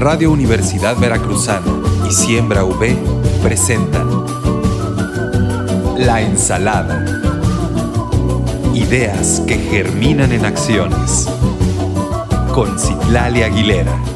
Radio Universidad Veracruzana y Siembra V presentan La Ensalada. Ideas que germinan en acciones. Con Citlali Aguilera.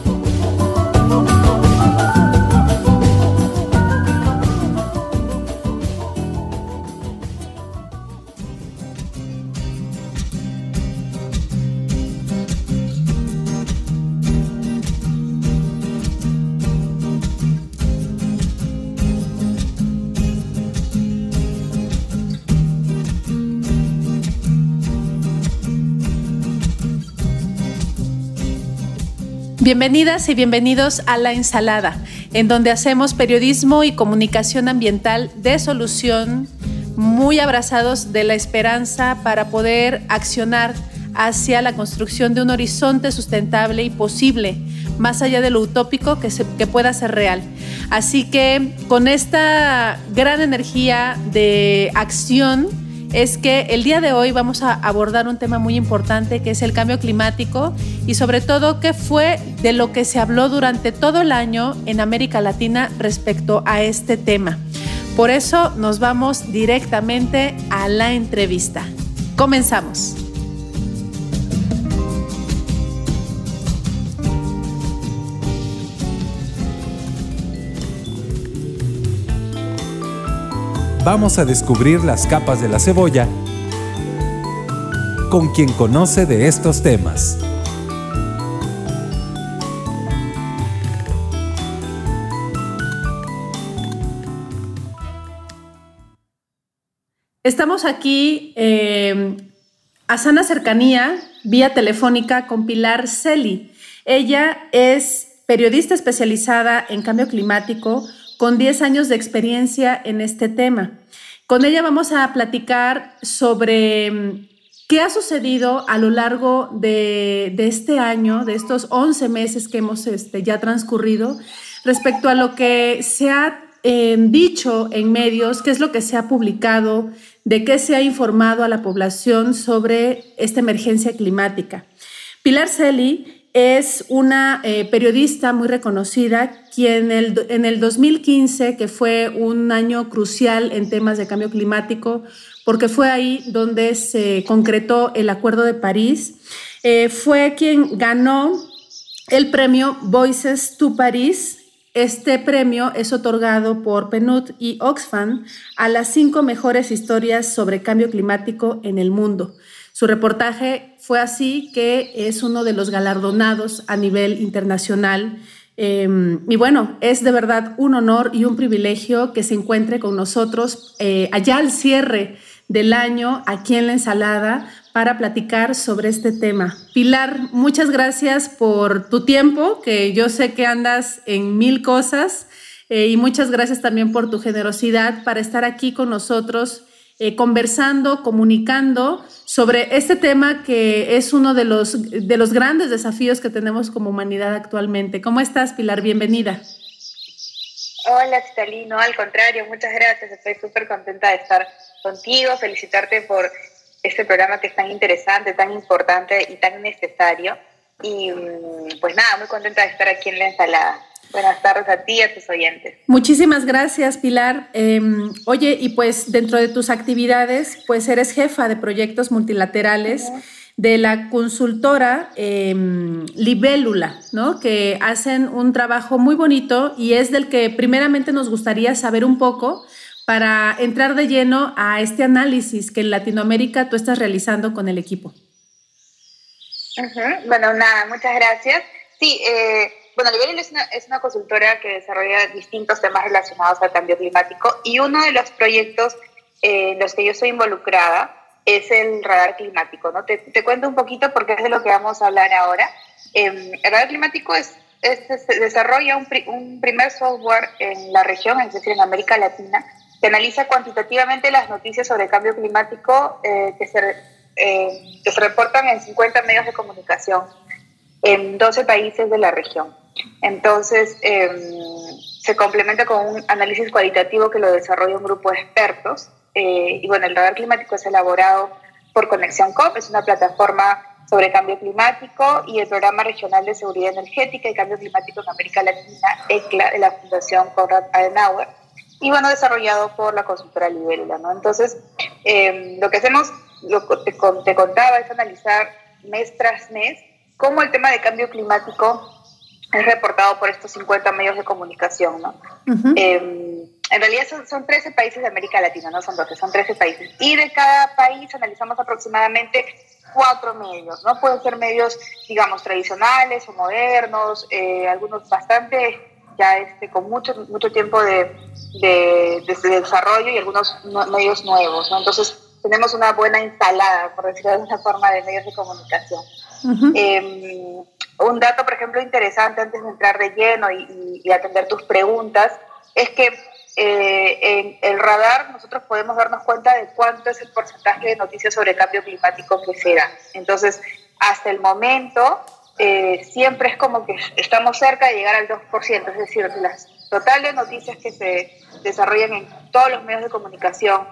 Bienvenidas y bienvenidos a La Ensalada, en donde hacemos periodismo y comunicación ambiental de solución, muy abrazados de la esperanza para poder accionar hacia la construcción de un horizonte sustentable y posible, más allá de lo utópico que, que pueda ser real. Así que con esta gran energía de acción, es que el día de hoy vamos a abordar un tema muy importante que es el cambio climático y sobre todo qué fue de lo que se habló durante todo el año en América Latina respecto a este tema. Por eso nos vamos directamente a la entrevista. Comenzamos. Vamos a descubrir las capas de la cebolla con quien conoce de estos temas. Estamos aquí eh, a sana cercanía, vía telefónica, con Pilar Celi. Ella es periodista especializada en cambio climático, con 10 años de experiencia en este tema. Con ella vamos a platicar sobre mm, qué ha sucedido a lo largo de, este año, de estos 11 meses que hemos este, ya transcurrido, respecto a lo que se ha em, dicho en medios, qué es lo que se ha publicado, de qué se ha informado a la población sobre esta emergencia climática. Pilar Celi es una eh, periodista muy reconocida, quien en el 2015, que fue un año crucial en temas de cambio climático, porque fue ahí donde se concretó el Acuerdo de París, eh, fue quien ganó el premio Voices to París. Este premio es otorgado por PNUD y Oxfam a las cinco mejores historias sobre cambio climático en el mundo. Su reportaje fue así que es uno de los galardonados a nivel internacional. Em, y bueno, es de verdad un honor y un privilegio que se encuentre con nosotros eh, allá al cierre del año aquí en la ensalada para platicar sobre este tema. Pilar, muchas gracias por tu tiempo, que yo sé que andas en mil cosas, eh, y muchas gracias también por tu generosidad para estar aquí con nosotros eh, conversando, comunicando sobre este tema que es uno de los, de los grandes desafíos que tenemos como humanidad actualmente. ¿Cómo estás, Pilar? Bienvenida. Hola, Citalino. Al contrario, muchas gracias. Estoy súper contenta de estar contigo, felicitarte por este programa que es tan interesante, tan importante y tan necesario. Y mm, pues nada, muy contenta de estar aquí en la ensalada. Buenas tardes a ti y a tus oyentes. Muchísimas gracias, Pilar. Em, oye, y pues dentro de tus actividades, pues eres jefa de proyectos multilaterales. de la consultora em, Libélula, ¿no? que hacen un trabajo muy bonito y es del que primeramente nos gustaría saber un poco para entrar de lleno a este análisis que en Latinoamérica tú estás realizando con el equipo. Bueno, nada, muchas gracias. Sí, eh, bueno, Liberil es una, es una consultora que desarrolla distintos temas relacionados al cambio climático y uno de los proyectos en los que yo estoy involucrada es el radar climático. ¿no? Te, cuento un poquito porque es de lo que vamos a hablar ahora. Em, el radar climático es, desarrolla un, primer software en la región, es decir, en América Latina, que analiza cuantitativamente las noticias sobre cambio climático eh, que, se, eh, que se reportan en 50 medios de comunicación en 12 países de la región. Entonces, em, se complementa con un análisis cualitativo que lo desarrolla un grupo de expertos. Eh, y bueno, el radar climático es elaborado por Conexión COP, es una plataforma sobre cambio climático y el Programa Regional de Seguridad Energética y Cambio Climático en América Latina, ECLA, de la Fundación Konrad Adenauer, y bueno, desarrollado por la consultora Libélula, ¿no? Entonces, em, lo que hacemos, lo que te contaba, es analizar mes tras mes cómo el tema de cambio climático es reportado por estos 50 medios de comunicación, ¿no? Em, en realidad son, son, 13 países de América Latina, no son 12, son 13 países. Y de cada país analizamos aproximadamente cuatro medios, ¿no? Pueden ser medios, digamos, tradicionales o modernos, eh, algunos bastante ya este, con mucho, mucho tiempo de, de, de, desarrollo y algunos medios nuevos, ¿no? Entonces tenemos una buena instalada, por decirlo de alguna forma, de medios de comunicación. eh, un dato, por ejemplo, interesante antes de entrar de lleno y, atender tus preguntas, es que eh, en el radar nosotros podemos darnos cuenta de cuánto es el porcentaje de noticias sobre cambio climático que se da. Entonces, hasta el momento, eh, siempre es como que estamos cerca de llegar al 2%, es decir, las totales noticias que se desarrollan en todos los medios de comunicación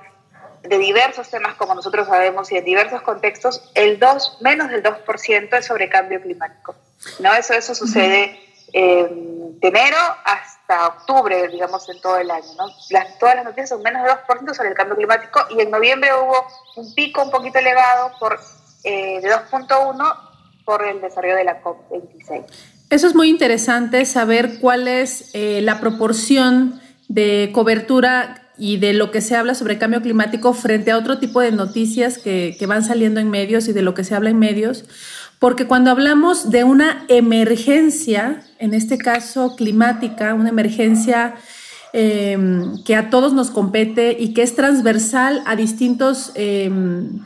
de diversos temas, como nosotros sabemos, y en diversos contextos, el 2, menos del 2% es sobre cambio climático. ¿no? Eso, eso sucede eh, de enero hasta octubre, digamos, en todo el año. ¿no? Las, todas las noticias son menos del 2% sobre el cambio climático y en noviembre hubo un pico un poquito elevado por, eh, de 2.1 por el desarrollo de la COP26. Eso es muy interesante saber cuál es eh, la proporción de cobertura y de lo que se habla sobre cambio climático frente a otro tipo de noticias que, que van saliendo en medios y de lo que se habla en medios porque cuando hablamos de una emergencia, en este caso climática, una emergencia eh, que a todos nos compete y que es transversal a distintos eh,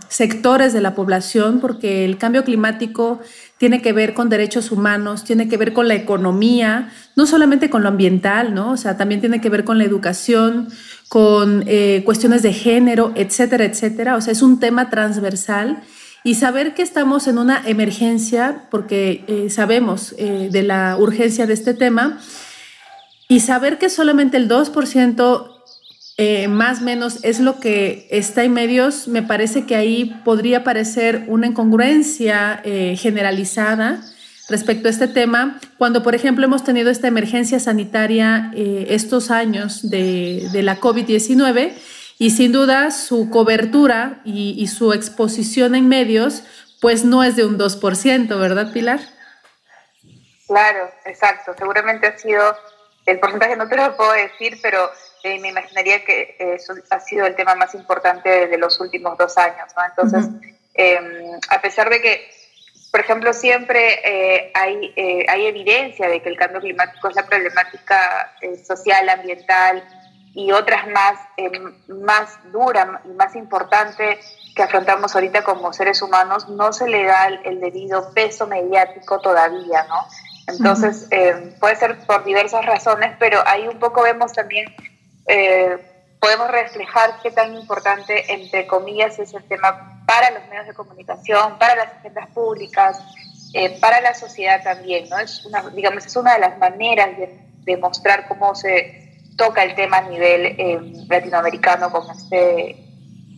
sectores de la población, porque el cambio climático tiene que ver con derechos humanos, tiene que ver con la economía, no solamente con lo ambiental, ¿no? O sea, también tiene que ver con la educación, con eh, cuestiones de género, etcétera, etcétera. O sea, es un tema transversal y saber que estamos en una emergencia, porque eh, sabemos eh, de la urgencia de este tema, y saber que solamente el 2% eh, más o menos es lo que está en medios, me parece que ahí podría parecer una incongruencia generalizada respecto a este tema, cuando por ejemplo hemos tenido esta emergencia sanitaria eh, estos años de, de la COVID-19 y sin duda su cobertura y, y, su exposición en medios pues no es de un 2%, ¿verdad Pilar? Claro, exacto. Seguramente ha sido, el porcentaje no te lo puedo decir, pero eh, me imaginaría que eso ha sido el tema más importante de los últimos dos años, ¿no? Entonces, uh -huh. eh, a pesar de que, por ejemplo, siempre eh, hay, eh, hay evidencia de que el cambio climático es la problemática eh, social, ambiental, y otras más, eh, más dura y más importante que afrontamos ahorita como seres humanos, no se le da el, debido peso mediático todavía, ¿no? Entonces, uh -huh. eh, puede ser por diversas razones, pero ahí un poco vemos también, eh, podemos reflejar qué tan importante, entre comillas, es el tema para los medios de comunicación, para las agendas públicas, eh, para la sociedad también, ¿no? Es una, digamos, es una de las maneras de, de mostrar cómo se toca el tema a nivel eh, latinoamericano con, este,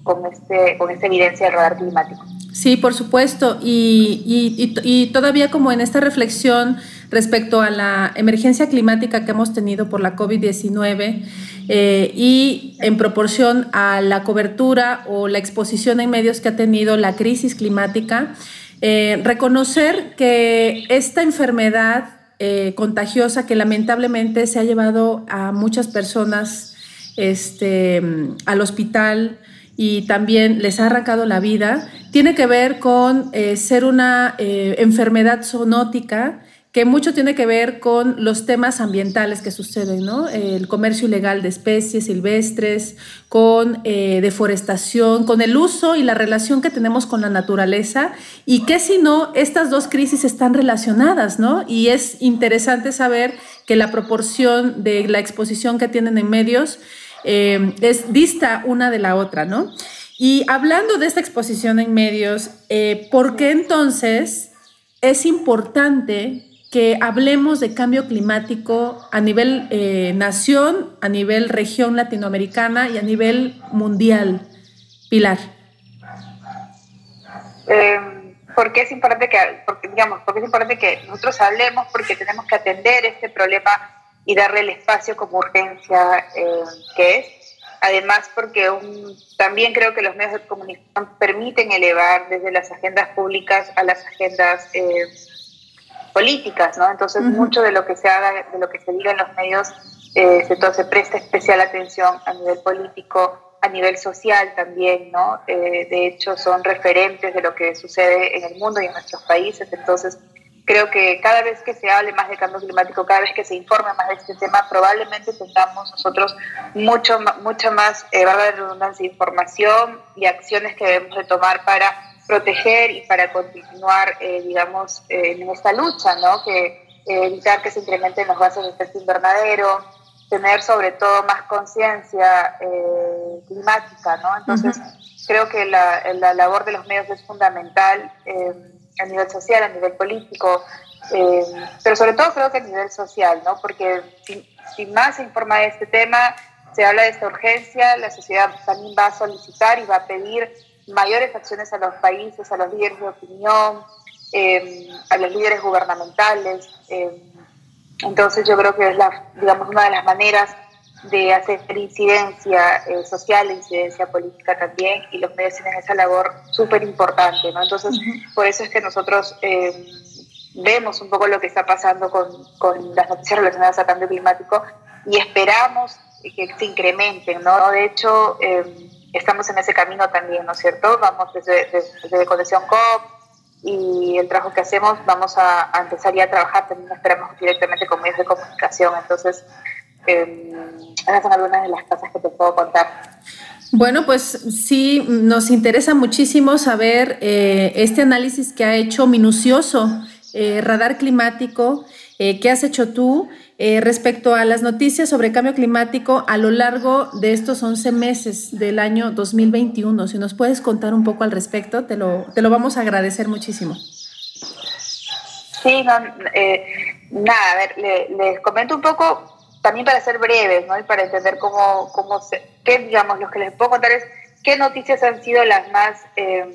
con, este, con esta evidencia del radar climático. Sí, por supuesto. Y, y, y, todavía como en esta reflexión respecto a la emergencia climática que hemos tenido por la COVID-19 eh, y en proporción a la cobertura o la exposición en medios que ha tenido la crisis climática, eh, reconocer que esta enfermedad eh, contagiosa que lamentablemente se ha llevado a muchas personas este, al hospital y también les ha arrancado la vida, tiene que ver con ser una enfermedad zoonótica que mucho tiene que ver con los temas ambientales que suceden, ¿no? El comercio ilegal de especies silvestres, con eh, deforestación, con el uso y la relación que tenemos con la naturaleza y que si no, estas dos crisis están relacionadas, ¿no? Y es interesante saber que la proporción de la exposición que tienen en medios eh, es dista una de la otra, ¿no? Y hablando de esta exposición en medios, eh, ¿por qué entonces es importante que hablemos de cambio climático a nivel eh, nación, a nivel región latinoamericana y a nivel mundial. Pilar. Eh, ¿Por qué es importante que, porque, digamos, porque es importante que nosotros hablemos? Porque tenemos que atender este problema y darle el espacio como urgencia eh, que es. Además, porque también creo que los medios de comunicación permiten elevar desde las agendas públicas a las agendas eh, políticas, ¿no? Entonces, mucho de lo que se haga, de lo que se diga en los medios, eh, se, se presta especial atención a nivel político, a nivel social también, ¿no? Eh, de hecho, son referentes de lo que sucede en el mundo y en nuestros países. Entonces, creo que cada vez que se hable más de cambio climático, cada vez que se informe más de este tema, probablemente tengamos nosotros mucho, mucha más, eh, de redundancia, información y acciones que debemos de tomar para proteger y para continuar, eh, digamos, eh, en esta lucha, ¿no? Que evitar que se incrementen los gases de efecto invernadero, tener sobre todo más conciencia eh, climática, ¿no? Entonces, creo que la, la, labor de los medios es fundamental eh, a nivel social, a nivel político, eh, pero sobre todo creo que a nivel social, ¿no? Porque si, más se informa de este tema, se habla de esta urgencia, la sociedad también va a solicitar y va a pedir mayores acciones a los países, a los líderes de opinión, a los líderes gubernamentales. Entonces yo creo que es la, digamos, una de las maneras de hacer incidencia eh, social, incidencia política también, y los medios tienen esa labor súper importante, ¿no? Entonces, por eso es que nosotros eh, vemos un poco lo que está pasando con, con, las noticias relacionadas a cambio climático y esperamos que se incrementen, ¿no? De hecho, eh, estamos en ese camino también, ¿no es cierto? Vamos desde, desde, desde Conexión COP, y el trabajo que hacemos vamos a, empezar ya a trabajar también esperamos directamente con medios de comunicación. Entonces eh, esas son algunas de las cosas que te puedo contar. Bueno, pues sí, nos interesa muchísimo saber eh, este análisis que ha hecho minucioso eh, Radar Climático, eh, ¿qué has hecho tú eh, respecto a las noticias sobre cambio climático a lo largo de estos 11 meses del año 2021. Si nos puedes contar un poco al respecto, te lo, te lo vamos a agradecer muchísimo. Sí, eh, nada, a ver, les comento un poco también para ser breves, ¿no? Y para entender cómo, cómo se, qué, digamos, lo que les puedo contar es qué noticias han sido las más, em,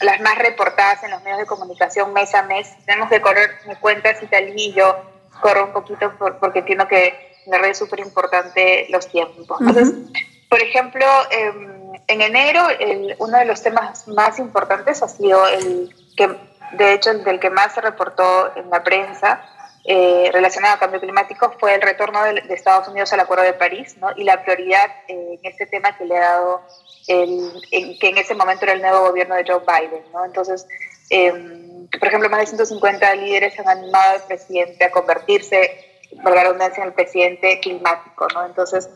las más reportadas en los medios de comunicación mes a mes. Tenemos que correr mi cuenta si tal y yo corro un poquito porque entiendo que en la red es súper importante los tiempos. Entonces, por ejemplo, em, en enero uno de los temas más importantes ha sido el que, de hecho, del que más se reportó en la prensa eh, relacionado al cambio climático fue el retorno de, Estados Unidos al Acuerdo de París ¿no? y la prioridad eh, en este tema que le ha dado, el, que en ese momento era el nuevo gobierno de Joe Biden. ¿no? Entonces, eh, por ejemplo, más de 150 líderes han animado al presidente a convertirse, por la redundancia, en el presidente climático, ¿no? Entonces,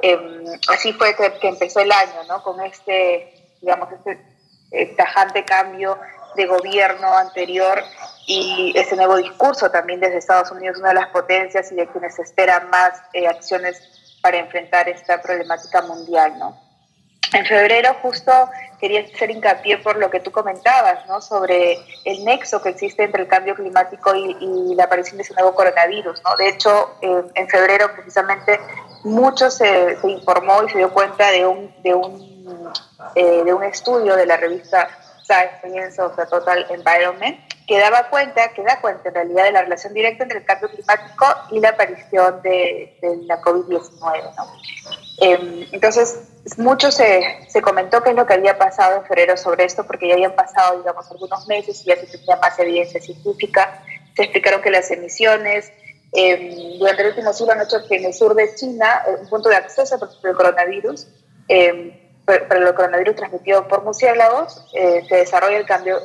em, así fue que, empezó el año, ¿no? Con este, digamos, este eh, tajante cambio de gobierno anterior y ese nuevo discurso también desde Estados Unidos, una de las potencias y de quienes esperan más eh, acciones para enfrentar esta problemática mundial, ¿no? En febrero justo quería hacer hincapié por lo que tú comentabas, ¿no? Sobre el nexo que existe entre el cambio climático y, la aparición de ese nuevo coronavirus, ¿no? De hecho, en febrero precisamente mucho se, informó y se dio cuenta de un, de un, eh, de un estudio de la revista Science of the Total Environment que daba cuenta, que da cuenta en realidad de la relación directa entre el cambio climático y la aparición de, de la COVID-19, ¿no? Em, entonces, mucho se, se, comentó qué es lo que había pasado en febrero sobre esto, porque ya habían pasado, digamos, algunos meses y ya se tenía más evidencia científica. Se explicaron que las emisiones eh, durante el último siglo han hecho que en el sur de China, eh, un punto de acceso para el coronavirus, eh, para el coronavirus transmitido por murciélagos, eh, se desarrolla el cambio,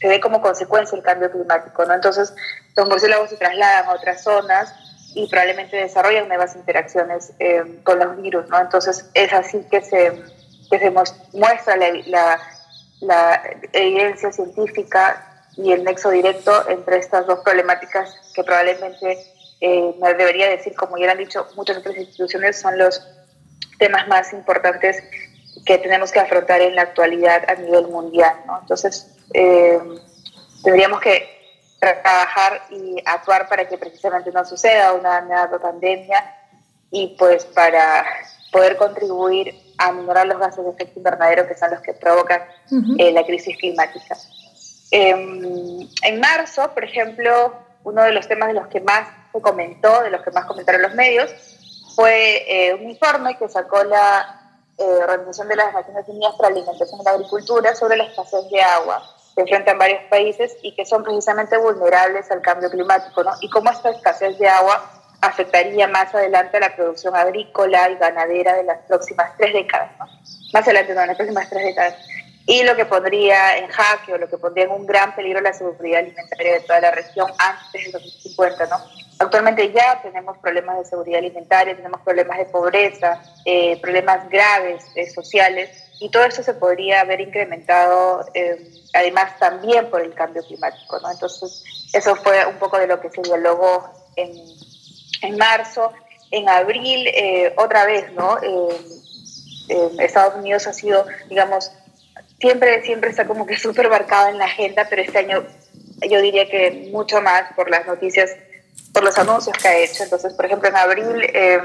se ve como consecuencia el cambio climático. ¿no? Entonces, los murciélagos se trasladan a otras zonas y probablemente desarrollan nuevas interacciones eh, con los virus, ¿no? Entonces es así que se, que se muestra la, la, evidencia científica y el nexo directo entre estas dos problemáticas que probablemente, eh, me debería decir, como ya han dicho muchas otras instituciones, son los temas más importantes que tenemos que afrontar en la actualidad a nivel mundial, ¿no? Entonces, eh, tendríamos que trabajar y actuar para que precisamente no suceda una nueva pandemia y pues para poder contribuir a minorar los gases de efecto invernadero que son los que provocan eh, la crisis climática. Em, en marzo, por ejemplo, uno de los temas de los que más se comentó, de los que más comentaron los medios, fue eh, un informe que sacó la eh, Organización de las Naciones Unidas para la Alimentación y la Agricultura sobre la escasez de agua que enfrentan varios países y que son precisamente vulnerables al cambio climático, ¿no? Y cómo esta escasez de agua afectaría más adelante a la producción agrícola y ganadera de las próximas tres décadas, ¿no? Más adelante, no, en las próximas tres décadas. Y lo que pondría en jaque o lo que pondría en un gran peligro la seguridad alimentaria de toda la región antes del 2050, ¿no? Actualmente ya tenemos problemas de seguridad alimentaria, tenemos problemas de pobreza, eh, problemas graves eh, sociales, y todo eso se podría haber incrementado eh, además también por el cambio climático. ¿no? Entonces, eso fue un poco de lo que se dialogó en, en marzo. En abril, otra vez, ¿no? Estados Unidos ha sido, digamos, siempre, siempre está como que súper marcado en la agenda, pero este año yo diría que mucho más por las noticias por los anuncios que ha hecho. Entonces, por ejemplo, en abril eh,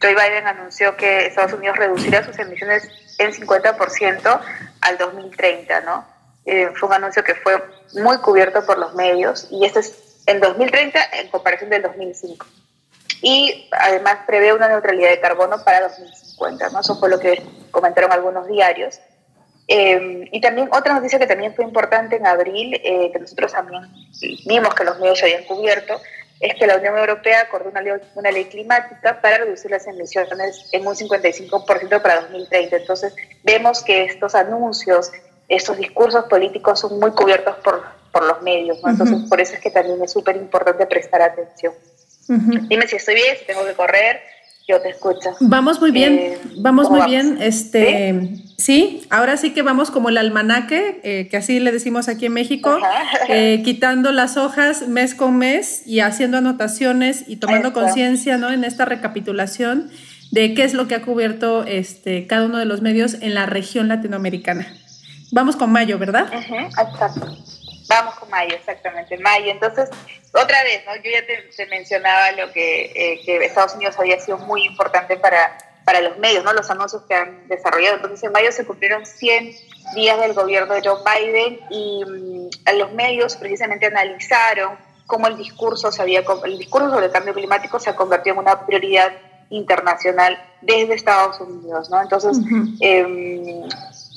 Joe Biden anunció que Estados Unidos reducirá sus emisiones en 50% al 2030, ¿no? Eh, fue un anuncio que fue muy cubierto por los medios y este es en 2030 en comparación del 2005. Y además prevé una neutralidad de carbono para 2050, ¿no? Eso fue lo que comentaron algunos diarios. Eh, y también otra noticia que también fue importante en abril, eh, que nosotros también vimos que los medios habían cubierto, es que la Unión Europea acordó una ley, una ley climática para reducir las emisiones en un 55% para 2030. Entonces, vemos que estos anuncios, estos discursos políticos son muy cubiertos por, por los medios, ¿no? Entonces, por eso es que también es súper importante prestar atención. Dime si estoy bien, si tengo que correr yo te escucho. Vamos muy bien, eh, vamos muy bien. Este, ¿Sí? Ahora sí que vamos como el almanaque, eh, que así le decimos aquí en México, eh, quitando las hojas mes con mes y haciendo anotaciones y tomando conciencia, ¿no? En esta recapitulación de qué es lo que ha cubierto este, cada uno de los medios en la región latinoamericana. Vamos con mayo, ¿verdad? exacto. Vamos con mayo, exactamente, mayo. Entonces, otra vez, ¿no? Yo ya te, mencionaba lo que, eh, que, Estados Unidos había sido muy importante para, para los medios, ¿no? Los anuncios que han desarrollado. Entonces, en mayo se cumplieron 100 días del gobierno de Joe Biden y mm, los medios precisamente analizaron cómo el discurso, se había, el discurso sobre el cambio climático se ha convertido en una prioridad internacional desde Estados Unidos, ¿no? Entonces,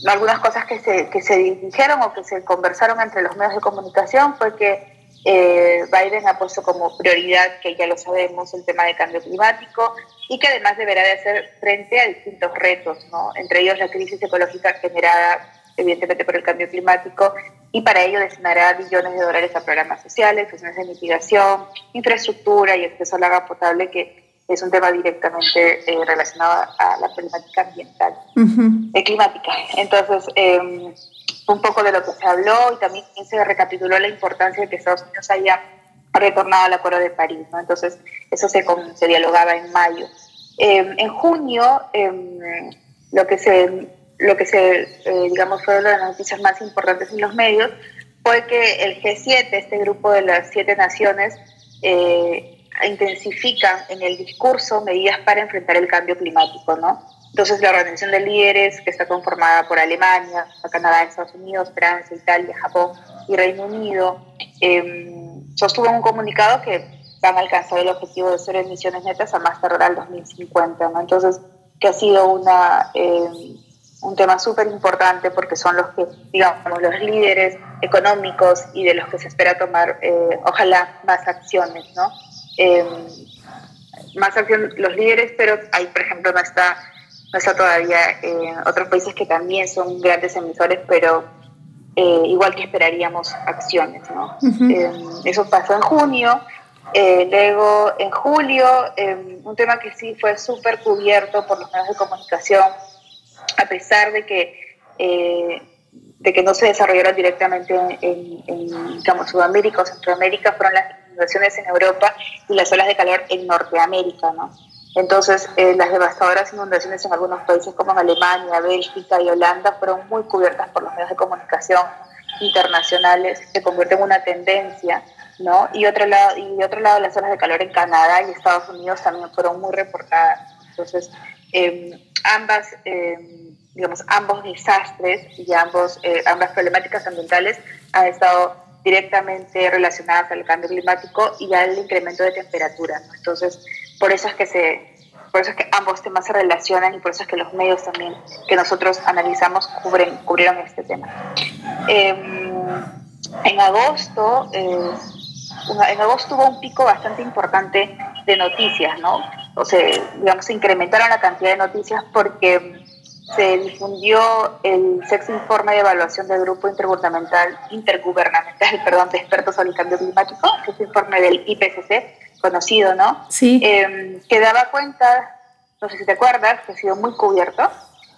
algunas cosas que se, que se dijeron o que se conversaron entre los medios de comunicación fue que eh, Biden ha puesto como prioridad, que ya lo sabemos, el tema de cambio climático y que además deberá de hacer frente a distintos retos, ¿no? entre ellos la crisis ecológica generada evidentemente por el cambio climático y para ello destinará billones de dólares a programas sociales, acciones de mitigación, infraestructura y acceso al agua potable que es un tema directamente eh, relacionado a la problemática ambiental y eh, climática. Entonces, em, un poco de lo que se habló y también se recapituló la importancia de que Estados Unidos haya retornado al Acuerdo de París. ¿no? Entonces, eso se, se dialogaba en mayo. Em, en junio, em, lo que se, lo que se eh, digamos, fue una de las noticias más importantes en los medios fue que el G7, este grupo de las siete naciones, eh, intensifican en el discurso medidas para enfrentar el cambio climático, ¿no? Entonces, la organización de líderes, que está conformada por Alemania, Canadá, Estados Unidos, Francia, Italia, Japón y Reino Unido, eh, sostuvo un comunicado que van a alcanzar el objetivo de cero emisiones netas a más tardar al 2050, ¿no? Entonces, que ha sido una, em, un tema súper importante porque son los que, digamos, los líderes económicos y de los que se espera tomar, eh, ojalá, más acciones, ¿no? eh, más acción los líderes, pero ahí, por ejemplo, no está, no está todavía eh, otros países que también son grandes emisores, pero eh, igual que esperaríamos acciones. ¿no? Eh, eso pasó en junio. luego, en julio, un tema que sí fue súper cubierto por los medios de comunicación, a pesar de que de que no se desarrollaron directamente en, en, digamos, Sudamérica o Centroamérica, fueron las inundaciones en Europa y las olas de calor en Norteamérica, ¿no? Entonces, eh, las devastadoras inundaciones en algunos países como en Alemania, Bélgica y Holanda fueron muy cubiertas por los medios de comunicación internacionales, se convierte en una tendencia, ¿no? Y otro lado, y de otro lado, las olas de calor en Canadá y Estados Unidos también fueron muy reportadas. Entonces, em, ambas, em, digamos, ambos desastres y ambos, eh, ambas problemáticas ambientales han estado directamente relacionadas al cambio climático y al incremento de temperatura. Entonces, por eso es que se, por eso es que ambos temas se relacionan y por eso es que los medios también que nosotros analizamos cubren, cubrieron este tema. Em, en agosto, eh, en agosto hubo un pico bastante importante de noticias, ¿no? O sea, digamos, se incrementaron la cantidad de noticias porque se difundió el sexto informe de evaluación del Grupo Intergubernamental, intergubernamental perdón, de expertos sobre el cambio climático, que es el informe del IPCC, conocido, ¿no? Sí. Eh, que daba cuenta, no sé si te acuerdas, que ha sido muy cubierto,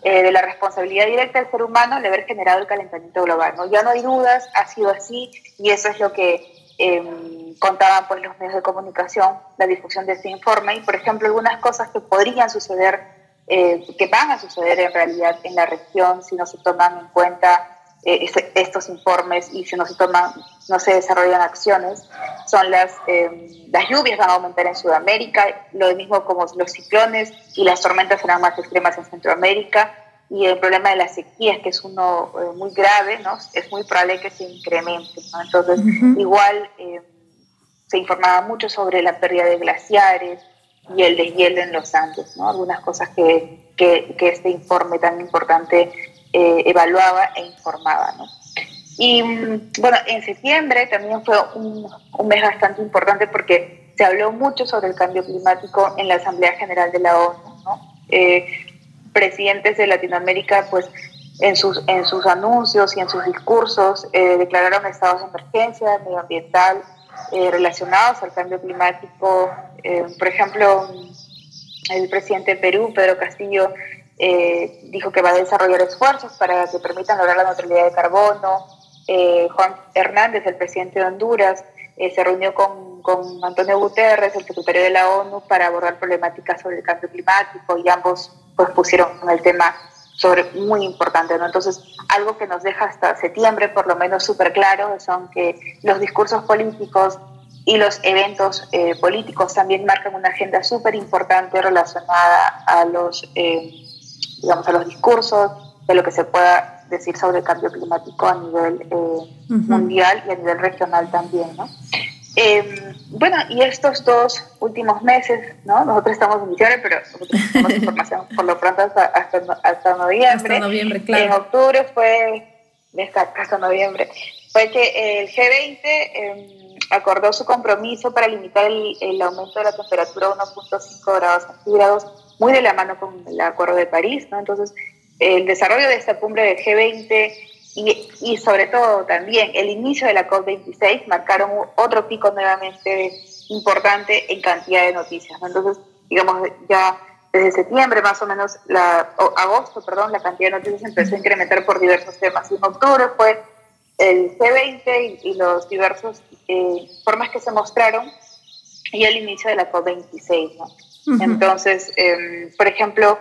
eh, de la responsabilidad directa del ser humano de haber generado el calentamiento global, ¿no? Ya no hay dudas, ha sido así, y eso es lo que eh, contaban pues, los medios de comunicación, la difusión de este informe, y por ejemplo, algunas cosas que podrían suceder eh, que van a suceder en realidad en la región si no se toman en cuenta eh, estos informes y si no se toman, no se desarrollan acciones, son las, eh, las lluvias van a aumentar en Sudamérica, lo mismo como los ciclones y las tormentas serán más extremas en Centroamérica y el problema de las sequías, que es uno muy grave, ¿no? es muy probable que se incremente. Entonces, igual se informaba mucho sobre la pérdida de glaciares, y el deshielo en los Andes, ¿no? algunas cosas que, que, este informe tan importante eh, evaluaba e informaba. ¿no? Y bueno, en septiembre también fue un, un, mes bastante importante porque se habló mucho sobre el cambio climático en la Asamblea General de la ONU. ¿no? Eh, presidentes de Latinoamérica, pues en sus, en sus anuncios y en sus discursos eh, declararon estados de emergencia medioambiental relacionados al cambio climático eh, por ejemplo, el presidente de Perú, Pedro Castillo, eh, dijo que va a desarrollar esfuerzos para que permitan lograr la neutralidad de carbono. Eh, Juan Hernández, el presidente de Honduras, se reunió con, con, Antonio Guterres, el secretario de la ONU, para abordar problemáticas sobre el cambio climático y ambos pues, pusieron el tema sobre muy importante. Entonces, algo que nos deja hasta septiembre, por lo menos súper claro, son que los discursos políticos y los eventos eh, políticos también marcan una agenda súper importante relacionada a los, eh, digamos, a los discursos de lo que se pueda decir sobre el cambio climático a nivel eh, mundial y a nivel regional también, ¿no? Em, bueno, y estos dos últimos meses, ¿no? Nosotros estamos en diciembre, pero nosotros tenemos información por lo pronto hasta, hasta, noviembre. Hasta noviembre, claro. En octubre fue, hasta noviembre, fue que el G20 acordó su compromiso para limitar el, aumento de la temperatura a 1.5 grados centígrados, muy de la mano con el Acuerdo de París, ¿no? Entonces, el desarrollo de esta cumbre del G20 y, y, sobre todo también el inicio de la COP26 marcaron otro pico nuevamente importante en cantidad de noticias, ¿no? Entonces, digamos, ya desde septiembre más o menos, la, agosto, perdón, la cantidad de noticias empezó a incrementar por diversos temas. Y en octubre fue el C20 y, los diversos eh, formas que se mostraron y el inicio de la COP26. ¿no? Entonces, em, por ejemplo,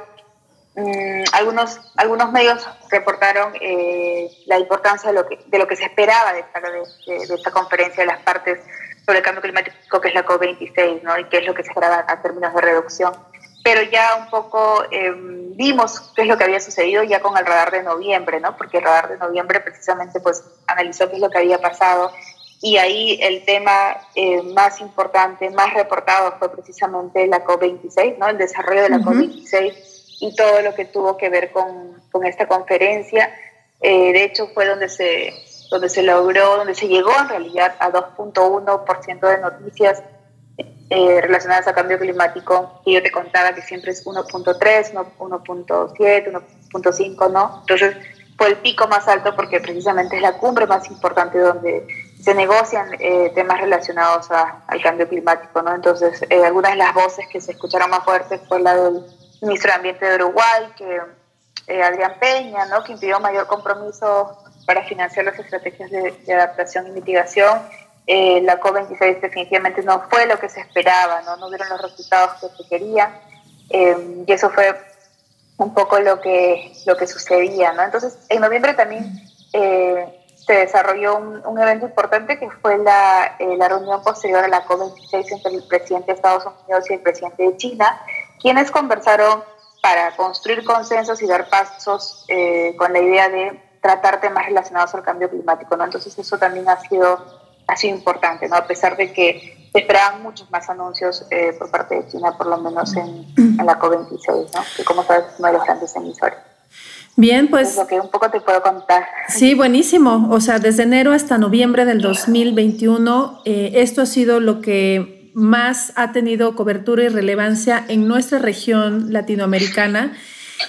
mm, algunos, algunos medios reportaron eh, la importancia de lo, que, de lo que se esperaba de esta, de, esta conferencia de las partes sobre el cambio climático, que es la COP26, ¿no? y qué es lo que se esperaba a términos de reducción pero ya un poco em, vimos qué es lo que había sucedido ya con el radar de noviembre, ¿no? Porque el radar de noviembre precisamente pues analizó qué es lo que había pasado y ahí el tema eh, más importante, más reportado fue precisamente la COP26, ¿no? El desarrollo de la COP26 y todo lo que tuvo que ver con, con esta conferencia. Eh, de hecho fue donde se, donde se logró, donde se llegó en realidad a 2.1% de noticias eh, relacionadas a cambio climático, y yo te contaba que siempre es 1.3, 1.7, 1.5, ¿no? Entonces fue el pico más alto porque precisamente es la cumbre más importante donde se negocian eh, temas relacionados al cambio climático, ¿no? Entonces, eh, algunas de las voces que se escucharon más fuertes fue la del ministro de Ambiente de Uruguay, que Adrián Peña, ¿no? Que impidió mayor compromiso para financiar las estrategias de, adaptación y mitigación eh, la COP26 definitivamente no fue lo que se esperaba, no, no dieron los resultados que se quería eh, y eso fue un poco lo que, lo que sucedía. ¿no? Entonces, en noviembre también eh, se desarrolló un, evento importante que fue la, la reunión posterior a la COP26 entre el presidente de Estados Unidos y el presidente de China, quienes conversaron para construir consensos y dar pasos eh, con la idea de tratar temas relacionados al cambio climático, ¿no? Entonces eso también ha sido, ha sido importante, ¿no? A pesar de que se esperaban muchos más anuncios eh, por parte de China, por lo menos en, en la COP26, ¿no? Que como sabes es uno de los grandes emisores. Bien, pues... Es lo que un poco te puedo contar. Sí, buenísimo. O sea, desde enero hasta noviembre del 2021, eh, esto ha sido lo que más ha tenido cobertura y relevancia en nuestra región latinoamericana.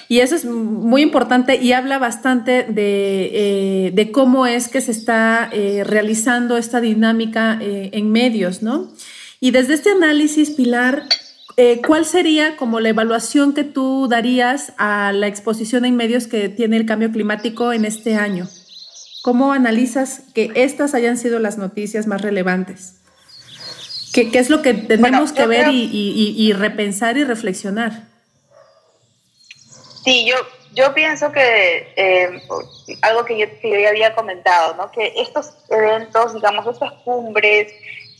Y eso es muy importante y habla bastante de, eh, cómo es que se está eh, realizando esta dinámica en medios, ¿no? Y desde este análisis, Pilar, eh, ¿Cuál sería como la evaluación que tú darías a la exposición en medios que tiene el cambio climático en este año? ¿Cómo analizas que estas hayan sido las noticias más relevantes? ¿Qué, es lo que tenemos que ver y, repensar y reflexionar? Sí, yo, yo pienso que eh, algo que yo, que yo, ya había comentado, ¿no? que estos eventos, digamos, estas cumbres,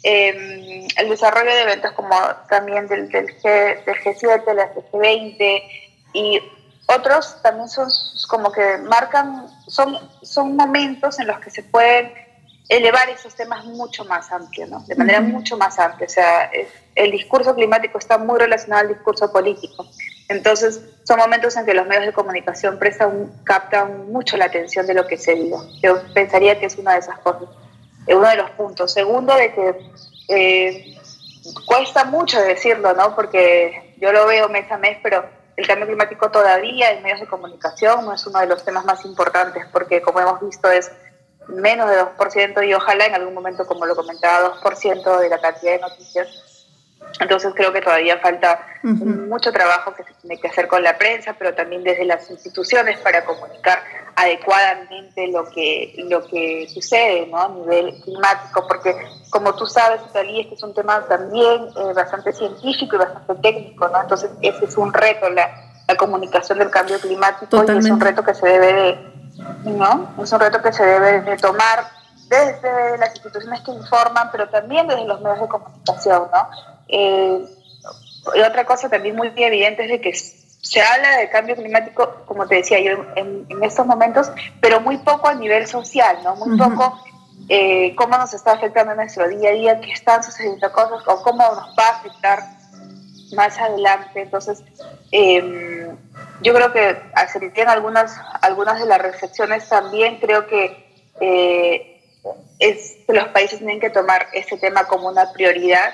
Em, el desarrollo de eventos como también del, del, G, del G7, del G20 y otros también son como que marcan, son, son momentos en los que se pueden elevar esos temas mucho más amplios, ¿no? de manera mucho más amplia. O sea, el discurso climático está muy relacionado al discurso político. Entonces, son momentos en que los medios de comunicación prestan, captan mucho la atención de lo que se diga. Yo pensaría que es una de esas cosas uno de los puntos. Segundo, de que eh, cuesta mucho decirlo, ¿no? Porque yo lo veo mes a mes, pero el cambio climático todavía en medios de comunicación no es uno de los temas más importantes, porque como hemos visto es menos de 2% y ojalá en algún momento, como lo comentaba, 2% de la cantidad de noticias entonces creo que todavía falta mucho trabajo que se tiene que hacer con la prensa, pero también desde las instituciones para comunicar adecuadamente lo que, lo que sucede ¿no? a nivel climático, porque como tú sabes, Italí, este es un tema también eh, bastante científico y bastante técnico, ¿no? entonces ese es un reto, la, la comunicación del cambio climático, y es un reto que se debe de, ¿no? es un reto que se debe de tomar desde las instituciones que informan, pero también desde los medios de comunicación, ¿no? Eh, y otra cosa también muy evidente es de que se habla de cambio climático, como te decía yo, en, estos momentos, pero muy poco a nivel social, ¿no? Muy poco eh, cómo nos está afectando en nuestro día a día, qué están sucediendo cosas o cómo nos va a afectar más adelante. Entonces, em, yo creo que ser algunas, algunas de las reflexiones también creo que eh, es, los países tienen que tomar este tema como una prioridad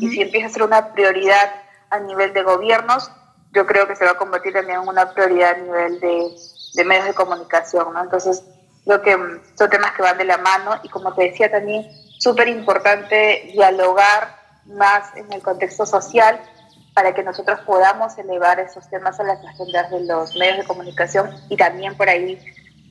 y si empieza a ser una prioridad a nivel de gobiernos, yo creo que se va a convertir también en una prioridad a nivel de, de medios de comunicación. ¿no? Entonces, creo que son temas que van de la mano y como te decía también, súper importante dialogar más en el contexto social para que nosotros podamos elevar esos temas a las agendas de los medios de comunicación y también por ahí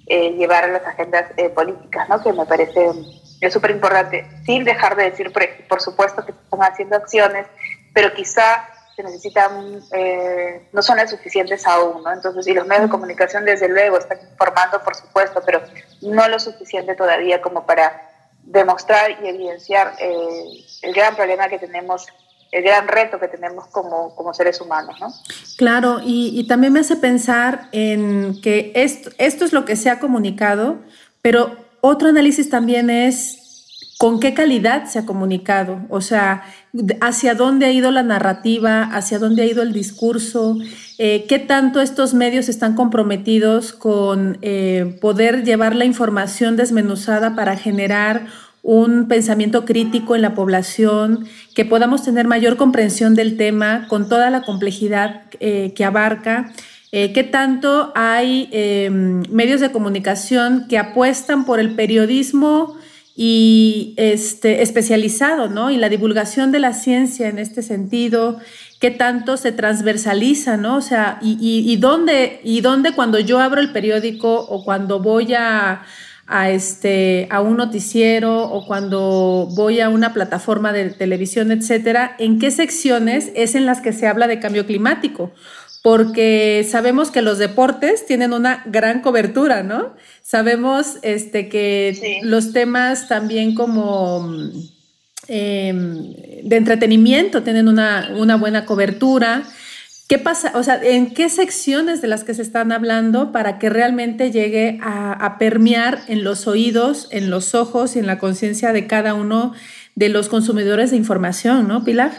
eh, llevar a las agendas eh, políticas, ¿no? que me parece es súper importante, sin dejar de decir, por, supuesto, que se están haciendo acciones, pero quizá se necesitan, eh, no son las suficientes aún, ¿no? Entonces, y los medios de comunicación, desde luego, están informando, por supuesto, pero no lo suficiente todavía como para demostrar y evidenciar eh, el gran problema que tenemos el gran reto que tenemos como, como seres humanos. ¿no? Claro, y, y, también me hace pensar en que esto, esto es lo que se ha comunicado, pero otro análisis también es con qué calidad se ha comunicado, o sea, hacia dónde ha ido la narrativa, hacia dónde ha ido el discurso, eh, qué tanto estos medios están comprometidos con eh, poder llevar la información desmenuzada para generar un pensamiento crítico en la población, que podamos tener mayor comprensión del tema con toda la complejidad eh, que abarca. Eh, ¿Qué tanto hay em, medios de comunicación que apuestan por el periodismo y este, especializado, ¿no? Y la divulgación de la ciencia en este sentido, qué tanto se transversaliza, ¿no? O sea, y, dónde, y dónde cuando yo abro el periódico o cuando voy a, este, a un noticiero o cuando voy a una plataforma de televisión, etcétera, en qué secciones es en las que se habla de cambio climático porque sabemos que los deportes tienen una gran cobertura, ¿no? Sabemos este, que los temas también como em, de entretenimiento tienen una, buena cobertura, ¿Qué pasa? O sea, ¿en qué secciones de las que se están hablando para que realmente llegue a, a permear en los oídos, en los ojos y en la conciencia de cada uno de los consumidores de información, ¿no, Pilar?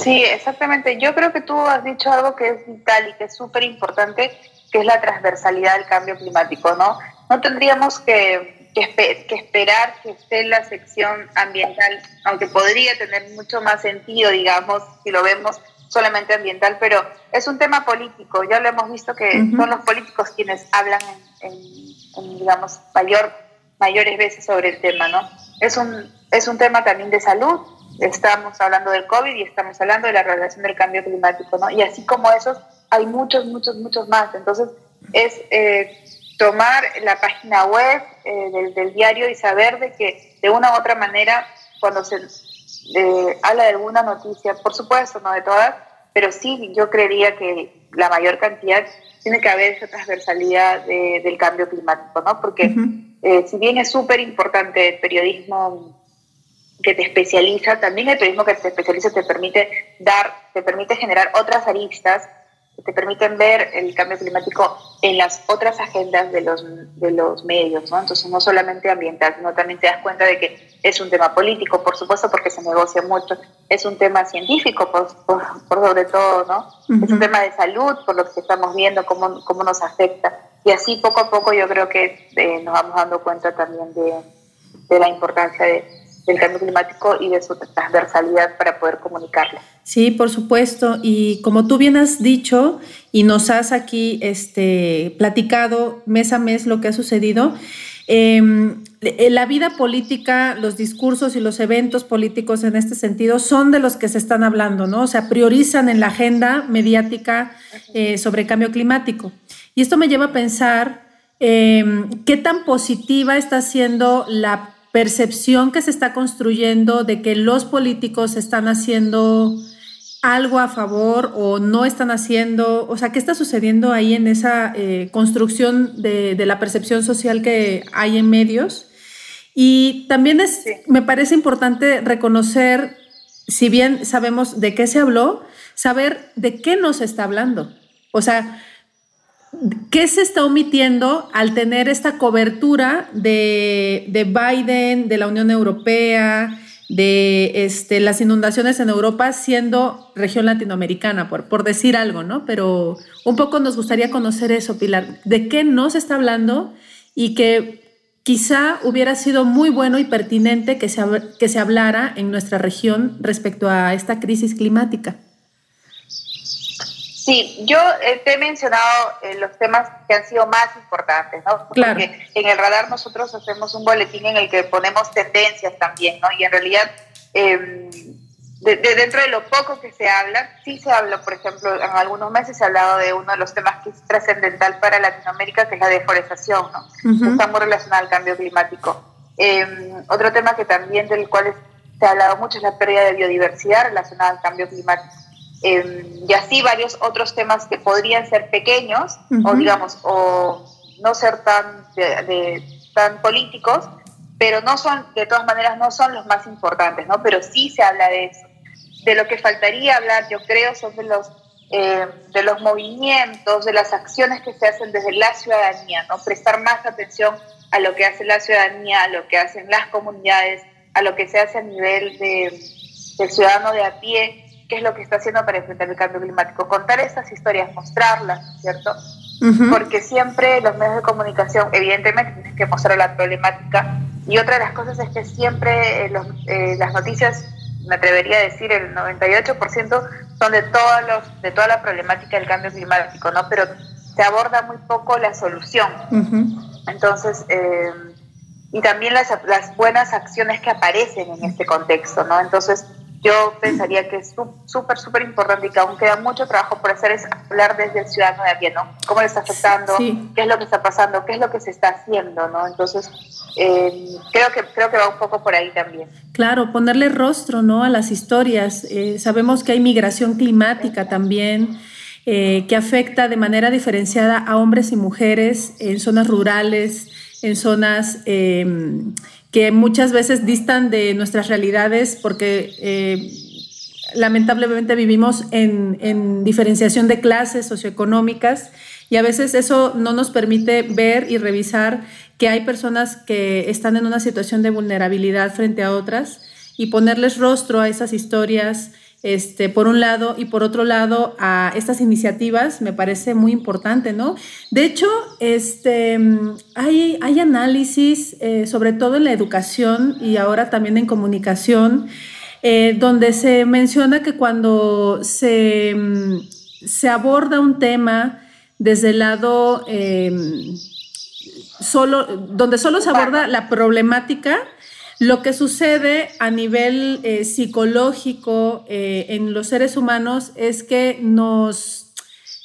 Sí, exactamente. Yo creo que tú has dicho algo que es vital y que es súper importante, que es la transversalidad del cambio climático, ¿no? No tendríamos que, que, esperar que esté la sección ambiental, aunque podría tener mucho más sentido, digamos, si lo vemos solamente ambiental, pero es un tema político. Ya lo hemos visto que son los políticos quienes hablan en, digamos, mayor, mayores veces sobre el tema, ¿no? Es un, es un tema también de salud, estamos hablando del COVID y estamos hablando de la relación del cambio climático, ¿no? Y así como esos, hay muchos, muchos, muchos más. Entonces, es eh, tomar la página web eh, del, diario y saber de que de una u otra manera, cuando se eh, habla de alguna noticia, por supuesto, no de todas, pero sí yo creería que la mayor cantidad tiene que haber esa transversalidad del cambio climático, ¿no? Porque si bien es súper importante el periodismo que te especializa, también el periodismo que te especializa te permite dar, te permite generar otras aristas que te permiten ver el cambio climático en las otras agendas de los, de los medios, ¿no? Entonces, no solamente ambiental, sino también te das cuenta de que es un tema político, por supuesto, porque se negocia mucho, es un tema científico, por, por, sobre todo, ¿no? Es un tema de salud, por lo que estamos viendo, cómo, cómo nos afecta. Y así, poco a poco, yo creo que eh, nos vamos dando cuenta también de, de la importancia de del cambio climático y de su transversalidad para poder comunicarlo. Sí, por supuesto. Y como tú bien has dicho y nos has aquí este, platicado mes a mes lo que ha sucedido, em, la vida política, los discursos y los eventos políticos en este sentido son de los que se están hablando, ¿no? O sea, priorizan en la agenda mediática eh, sobre cambio climático. Y esto me lleva a pensar em, qué tan positiva está siendo la percepción que se está construyendo de que los políticos están haciendo algo a favor o no están haciendo, o sea, ¿qué está sucediendo ahí en esa eh, construcción de, la percepción social que hay en medios? Y también es, me parece importante reconocer, si bien sabemos de qué se habló, saber de qué nos está hablando. O sea, ¿Qué se está omitiendo al tener esta cobertura de, Biden, de la Unión Europea, de este, las inundaciones en Europa siendo región latinoamericana, por, por decir algo, ¿no? Pero un poco nos gustaría conocer eso, Pilar. ¿De qué no se está hablando y que quizá hubiera sido muy bueno y pertinente que se, que se hablara en nuestra región respecto a esta crisis climática? Sí, yo eh, te he mencionado eh, los temas que han sido más importantes, ¿no? Porque en el radar nosotros hacemos un boletín en el que ponemos tendencias también, ¿no? Y en realidad, em, de, dentro de lo poco que se habla, sí se habla, por ejemplo, en algunos meses se ha hablado de uno de los temas que es trascendental para Latinoamérica, que es la deforestación, ¿no? Está muy relacionado al cambio climático. Em, otro tema que también del cual se ha hablado mucho es la pérdida de biodiversidad relacionada al cambio climático. Em, y así varios otros temas que podrían ser pequeños o digamos o no ser tan de, tan políticos pero no son de todas maneras no son los más importantes no pero sí se habla de eso. De lo que faltaría hablar yo creo son de los eh, de los movimientos de las acciones que se hacen desde la ciudadanía no prestar más atención a lo que hace la ciudadanía a lo que hacen las comunidades a lo que se hace a nivel de, del ciudadano de a pie qué es lo que está haciendo para enfrentar el cambio climático, contar esas historias, mostrarlas, ¿cierto? Porque siempre los medios de comunicación, evidentemente, tienen que mostrar la problemática. Y otra de las cosas es que siempre eh, eh, las noticias, me atrevería a decir, el 98% son de, todos los, de toda la problemática del cambio climático, ¿no? Pero se aborda muy poco la solución. Entonces, eh, y también las, las buenas acciones que aparecen en este contexto, ¿no? Entonces, yo pensaría que es súper, súper importante y que aún queda mucho trabajo por hacer es hablar desde el ciudadano de a pie, ¿no? ¿Cómo le está afectando? ¿Qué es lo que está pasando? ¿Qué es lo que se está haciendo? ¿no? Entonces, eh, creo, que, creo que va un poco por ahí también. Claro, ponerle rostro, ¿no? A las historias. Eh, sabemos que hay migración climática también. Eh, que afecta de manera diferenciada a hombres y mujeres en zonas rurales, en zonas que muchas veces distan de nuestras realidades porque eh, lamentablemente vivimos en, en diferenciación de clases socioeconómicas y a veces eso no nos permite ver y revisar que hay personas que están en una situación de vulnerabilidad frente a otras y ponerles rostro a esas historias, este, por un lado, y por otro lado, a estas iniciativas me parece muy importante, ¿no? De hecho, este, hay, análisis, eh, sobre todo en la educación y ahora también en comunicación, eh, donde se menciona que cuando se, aborda un tema desde el lado em, solo, donde solo se aborda la problemática, lo que sucede a nivel eh, psicológico eh, en los seres humanos es que nos,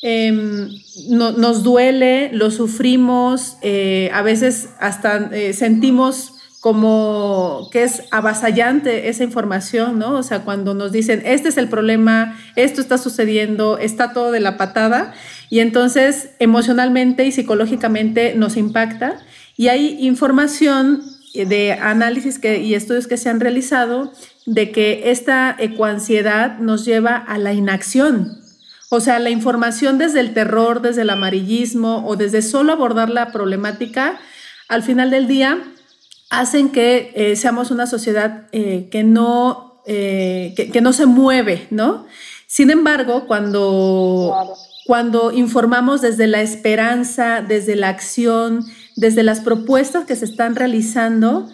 em, nos duele, lo sufrimos, eh, a veces hasta sentimos como que es avasallante esa información, ¿no? O sea, cuando nos dicen, este es el problema, esto está sucediendo, está todo de la patada, y entonces emocionalmente y psicológicamente nos impacta. Y hay información de análisis que, y estudios que se han realizado de que esta ecoansiedad nos lleva a la inacción. O sea, la información desde el terror, desde el amarillismo o desde solo abordar la problemática, al final del día hacen que eh, seamos una sociedad eh, que, no, eh, que, no se mueve, ¿no? Sin embargo, cuando cuando informamos desde la esperanza, desde la acción, desde las propuestas que se están realizando,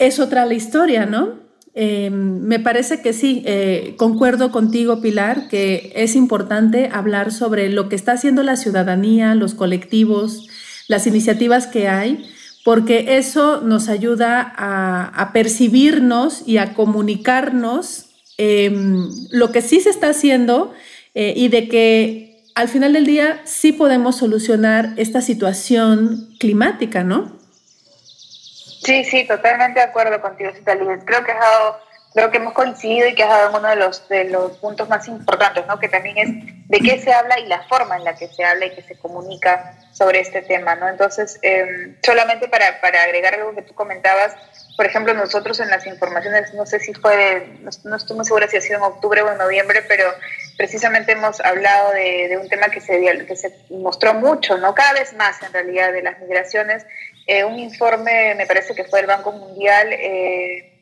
es otra la historia, ¿no? Eh, me parece que sí, eh, concuerdo contigo, Pilar, que es importante hablar sobre lo que está haciendo la ciudadanía, los colectivos, las iniciativas que hay, porque eso nos ayuda a, percibirnos y a comunicarnos em, lo que sí se está haciendo eh, y de que al final del día sí podemos solucionar esta situación climática, ¿no? Sí, sí, totalmente de acuerdo contigo, Citalí. Creo que has dado, creo que hemos coincidido y que has dado uno de los, de los puntos más importantes, ¿no? Que también es de qué se habla y la forma en la que se habla y que se comunica sobre este tema, ¿no? Entonces, em, solamente para, para agregar algo que tú comentabas, por ejemplo, nosotros en las informaciones, no sé si fue, no, estoy muy segura si ha sido en octubre o en noviembre, pero precisamente hemos hablado de, un tema que se, que se mostró mucho, ¿no? Cada vez más en realidad de las migraciones. Eh, un informe, me parece que fue del Banco Mundial, eh,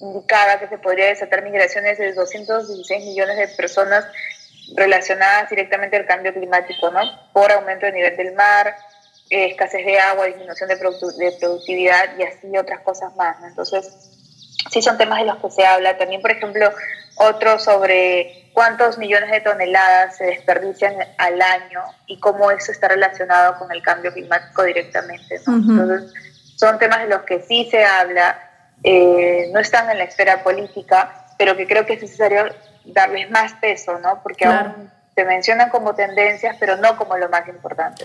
indicaba que se podría desatar migraciones de 216 millones de personas relacionadas directamente al cambio climático, ¿no? Por aumento del nivel del mar, eh, escasez de agua, disminución de, de, productividad y así otras cosas más. Entonces, sí son temas de los que se habla. También, por ejemplo, otro sobre cuántos millones de toneladas se desperdician al año y cómo eso está relacionado con el cambio climático directamente. Entonces, son temas de los que sí se habla, eh, no están en la esfera política, pero que creo que es necesario darles más peso, ¿no? Porque aún se mencionan como tendencias, pero no como lo más importante.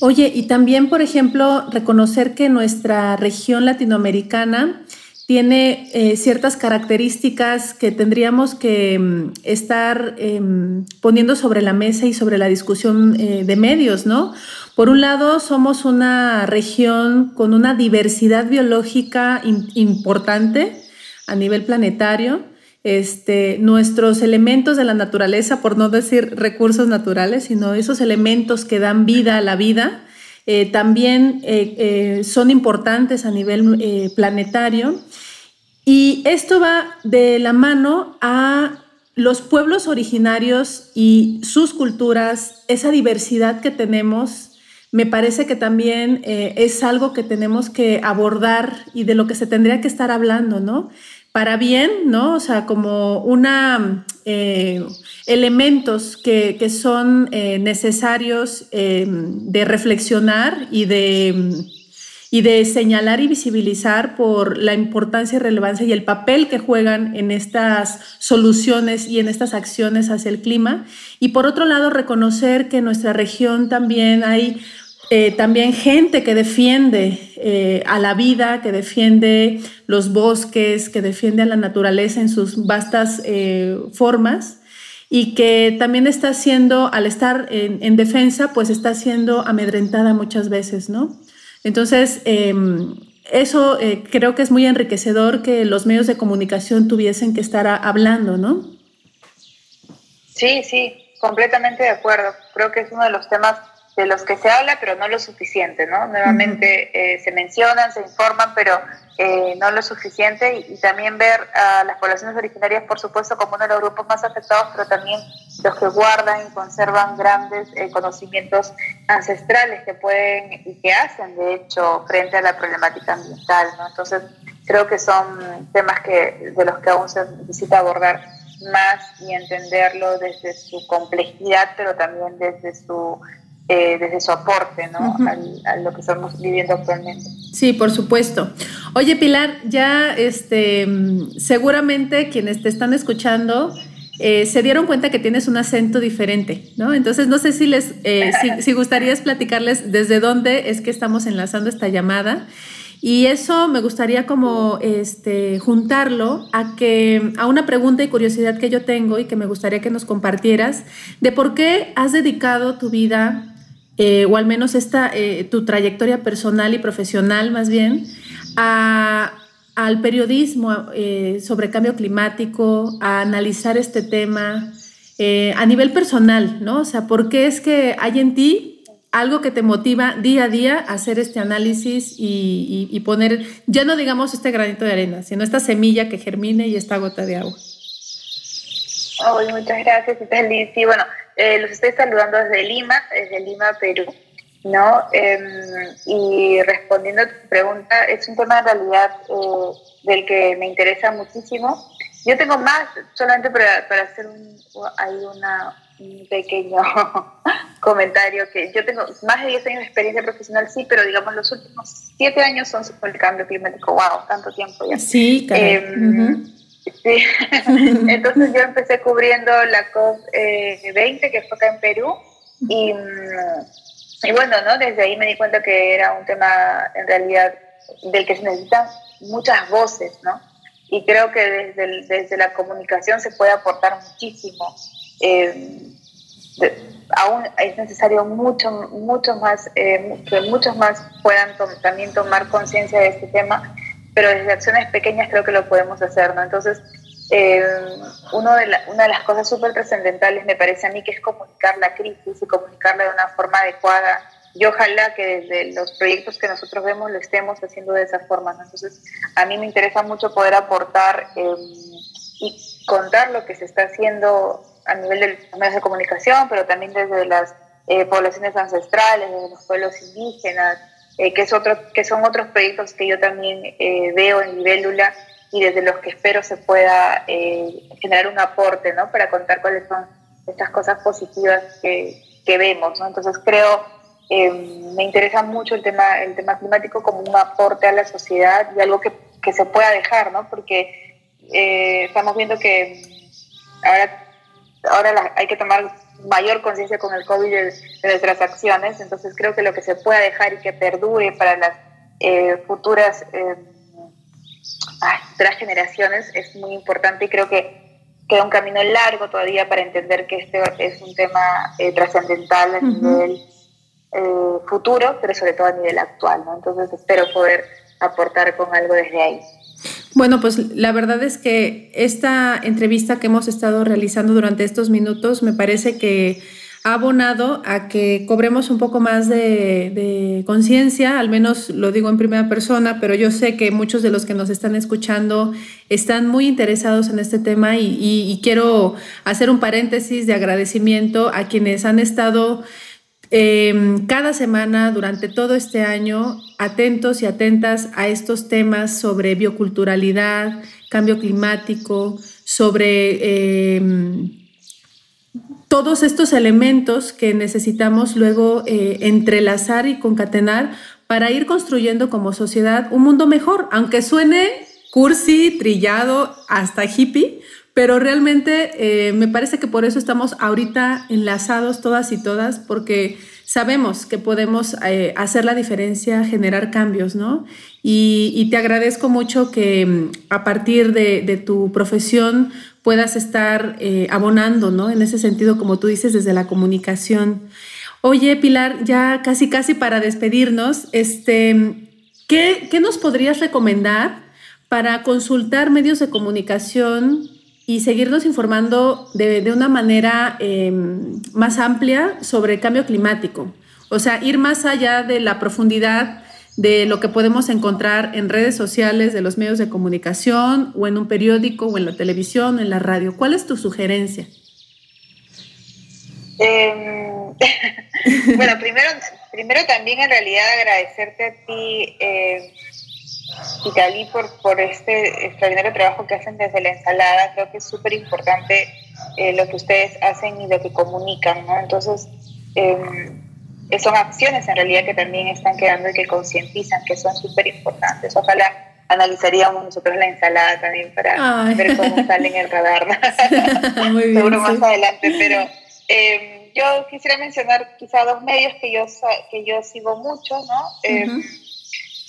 Oye, y también, por ejemplo, reconocer que nuestra región latinoamericana tiene eh, ciertas características que tendríamos que mm, estar em, poniendo sobre la mesa y sobre la discusión eh, de medios, ¿no? Por un lado, somos una región con una diversidad biológica importante a nivel planetario este, nuestros elementos de la naturaleza, por no decir recursos naturales, sino esos elementos que dan vida a la vida, eh, también eh, eh, son importantes a nivel planetario. Y esto va de la mano a los pueblos originarios y sus culturas, esa diversidad que tenemos, me parece que también es algo que tenemos que abordar y de lo que se tendría que estar hablando, ¿no? Para bien, ¿no? O sea, como una eh, elementos que, son eh, necesarios em, de reflexionar y de, y de señalar y visibilizar por la importancia y relevancia y el papel que juegan en estas soluciones y en estas acciones hacia el clima. Y por otro lado, reconocer que en nuestra región también hay eh, también gente que defiende eh, a la vida, que defiende los bosques, que defiende a la naturaleza en sus vastas eh, formas y que también está siendo, al estar en, defensa, pues está siendo amedrentada muchas veces, ¿no? Entonces, em, eso creo que es muy enriquecedor que los medios de comunicación tuviesen que estar hablando, ¿no? Sí, sí, completamente de acuerdo. Creo que es uno de los temas de los que se habla, pero no lo suficiente, ¿no? Nuevamente eh, se mencionan, se informan, pero eh, no lo suficiente y, también ver a las poblaciones originarias, por supuesto, como uno de los grupos más afectados, pero también los que guardan y conservan grandes eh, conocimientos ancestrales que pueden y que hacen, de hecho, frente a la problemática ambiental, ¿no? Entonces, creo que son temas que, de los que aún se necesita abordar más y entenderlo desde su complejidad, pero también desde su eh, desde su aporte ¿no? a lo que estamos viviendo actualmente. Sí, por supuesto. Oye, Pilar, ya este, seguramente quienes te están escuchando eh, se dieron cuenta que tienes un acento diferente, ¿no? Entonces, no sé si les, eh, si, si gustarías platicarles desde dónde es que estamos enlazando esta llamada. Y eso me gustaría como este, juntarlo a, que, a una pregunta y curiosidad que yo tengo y que me gustaría que nos compartieras de por qué has dedicado tu vida eh, o al menos esta, eh, tu trayectoria personal y profesional más bien, al periodismo eh, sobre cambio climático, a analizar este tema a nivel personal, ¿no? O sea, ¿por qué es que hay en ti algo que te motiva día a día a hacer este análisis y, poner, ya no digamos este granito de arena, sino esta semilla que germine y esta gota de agua? muchas gracias, Liz. Sí, bueno, eh, los estoy saludando desde Lima, desde Lima, Perú, ¿no? Em, y respondiendo a tu pregunta, es un tema en realidad eh, del que me interesa muchísimo. Yo tengo más, solamente para, para hacer un, hay una, un pequeño comentario, que yo tengo más de 10 años de experiencia profesional, sí, pero digamos los últimos 7 años son sobre el cambio climático. ¡Wow! Tanto tiempo ya. Sí, claro. Entonces yo empecé cubriendo la COP20 que fue acá en Perú y, mm, y, bueno, ¿no? desde ahí me di cuenta que era un tema en realidad del que se necesitan muchas voces, ¿no? Y creo que desde, desde la comunicación se puede aportar muchísimo. Eh, aún es necesario mucho, mucho más, eh, que muchos más puedan también tomar conciencia de este tema pero desde acciones pequeñas creo que lo podemos hacer, ¿no? Entonces, eh, uno de una de las cosas súper trascendentales me parece a mí que es comunicar la crisis y comunicarla de una forma adecuada. Y ojalá que desde los proyectos que nosotros vemos lo estemos haciendo de esa forma. Entonces, a mí me interesa mucho poder aportar eh, y contar lo que se está haciendo a nivel de los medios de comunicación, pero también desde las eh, poblaciones ancestrales, desde los pueblos indígenas, eh, que, es otro, que son otros proyectos que yo también eh, veo en Libélula y desde los que espero se pueda eh, generar un aporte, ¿no? Para contar cuáles son estas cosas positivas que, que vemos, ¿no? Entonces creo, me interesa mucho el tema, el tema climático como un aporte a la sociedad y algo que, que se pueda dejar, ¿no? Porque estamos viendo que ahora, ahora hay que tomar mayor conciencia con el COVID de, nuestras acciones. Entonces creo que lo que se pueda dejar y que perdure para las eh, futuras eh, generaciones es muy importante y creo que queda un camino largo todavía para entender que este es un tema eh, trascendental a nivel eh, futuro, pero sobre todo a nivel actual. ¿no? Entonces espero poder aportar con algo desde ahí. Bueno, pues la verdad es que esta entrevista que hemos estado realizando durante estos minutos me parece que ha abonado a que cobremos un poco más de, conciencia, al menos lo digo en primera persona, pero yo sé que muchos de los que nos están escuchando están muy interesados en este tema y quiero hacer un paréntesis de agradecimiento a quienes han estado Em, cada semana durante todo este año atentos y atentas a estos temas sobre bioculturalidad, cambio climático, sobre em, todos estos elementos que necesitamos luego eh, entrelazar y concatenar para ir construyendo como sociedad un mundo mejor, aunque suene cursi, trillado, hasta hippie, pero realmente eh, me parece que por eso estamos ahorita enlazados todas y todas, porque sabemos que podemos eh, hacer la diferencia, generar cambios, ¿no? Y, te agradezco mucho que mm, a partir de, tu profesión puedas estar eh, abonando, ¿no? En ese sentido, como tú dices, desde la comunicación. Oye, Pilar, ya casi, casi para despedirnos, este, ¿qué, qué nos podrías recomendar para consultar medios de comunicación y seguirnos informando de, de una manera em, más amplia sobre el cambio climático. O sea, ir más allá de la profundidad de lo que podemos encontrar en redes sociales, de los medios de comunicación, o en un periódico, o en la televisión, o en la radio. ¿Cuál es tu sugerencia? Em, bueno, primero, primero también en realidad agradecerte a ti, eh, por, por este extraordinario trabajo que hacen desde la ensalada. Creo que es súper importante eh, lo que ustedes hacen y lo que comunican, ¿no? Entonces, em, son acciones en realidad que también están quedando y que concientizan, que son súper importantes. Ojalá analizaríamos nosotros la ensalada también para ver cómo sale en el radar. Muy bien, Seguro más adelante, pero eh, yo quisiera mencionar quizá dos medios que yo, que yo sigo mucho, ¿no? Eh,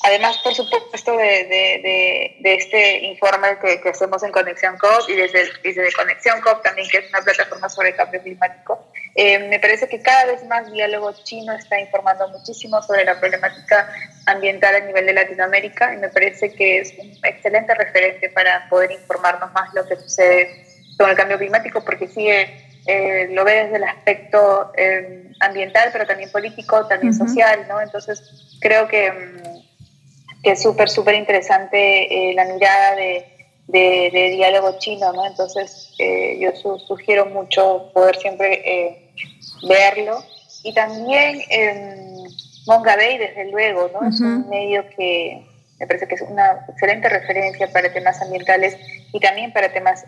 además, por supuesto, de, de, de, este informe que, que, hacemos en Conexión COP y desde, desde Conexión COP también, que es una plataforma sobre cambio climático, eh, me parece que cada vez más diálogo chino está informando muchísimo sobre la problemática ambiental a nivel de Latinoamérica y me parece que es un excelente referente para poder informarnos más lo que sucede con el cambio climático, porque sigue eh, lo ve desde el aspecto eh, ambiental, pero también político, también social, ¿no? Entonces, creo que, mm, que es súper, súper interesante eh, la mirada de, de, diálogo chino, ¿no? Entonces, yo sugiero mucho poder siempre verlo. Y también em, Monga Bay, desde luego, ¿no? Es un medio que me parece que es una excelente referencia para temas ambientales y también para temas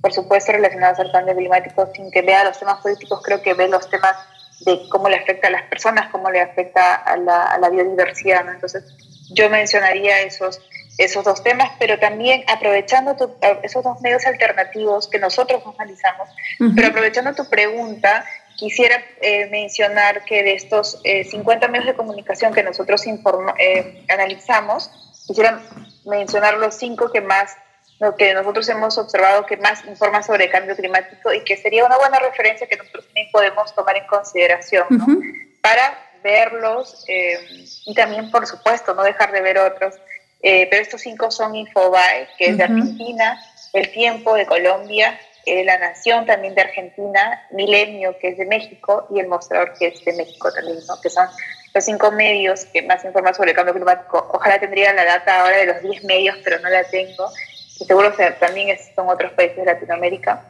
por supuesto, relacionados al cambio climático, sin que vea los temas políticos, creo que ve los temas de cómo le afecta a las personas, cómo le afecta a la, biodiversidad. ¿no? Entonces, yo mencionaría esos, esos dos temas, pero también aprovechando esos dos medios alternativos que nosotros analizamos, pero aprovechando tu pregunta, quisiera eh, mencionar que de estos 50 eh, medios de comunicación que nosotros eh, analizamos, quisiera mencionar los cinco que más lo que nosotros hemos observado que más informa sobre el cambio climático y que sería una buena referencia que nosotros también podemos tomar en consideración ¿no? para verlos eh, y también, por supuesto, no dejar de ver otros. Eh, pero estos cinco son Infobae, que es de Argentina, El Tiempo de Colombia, eh, La Nación también de Argentina, Milenio, que es de México, y El Mostrador, que es de México también, ¿no? que son los cinco medios que más informan sobre el cambio climático. Ojalá tendría la data ahora de los diez medios, pero no la tengo que seguro también son otros países de Latinoamérica,